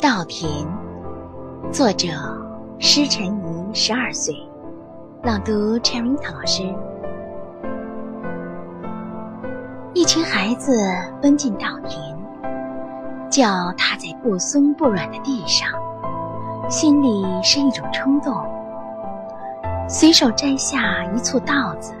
稻田，作者施晨怡，十二岁，朗读陈瑞涛老师。一群孩子奔进稻田，脚踏在不松不软的地上，心里是一种冲动。随手摘下一簇稻子，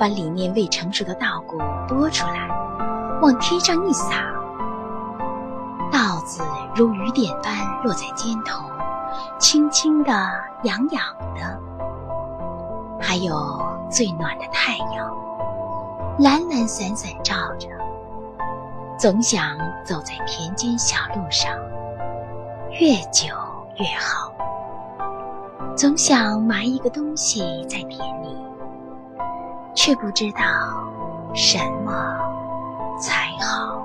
把里面未成熟的稻谷拨出来，往天上一撒。子如雨点般落在肩头，轻轻的，痒痒的。还有最暖的太阳，懒懒散散照着。总想走在田间小路上，越久越好。总想埋一个东西在田里，却不知道什么才好。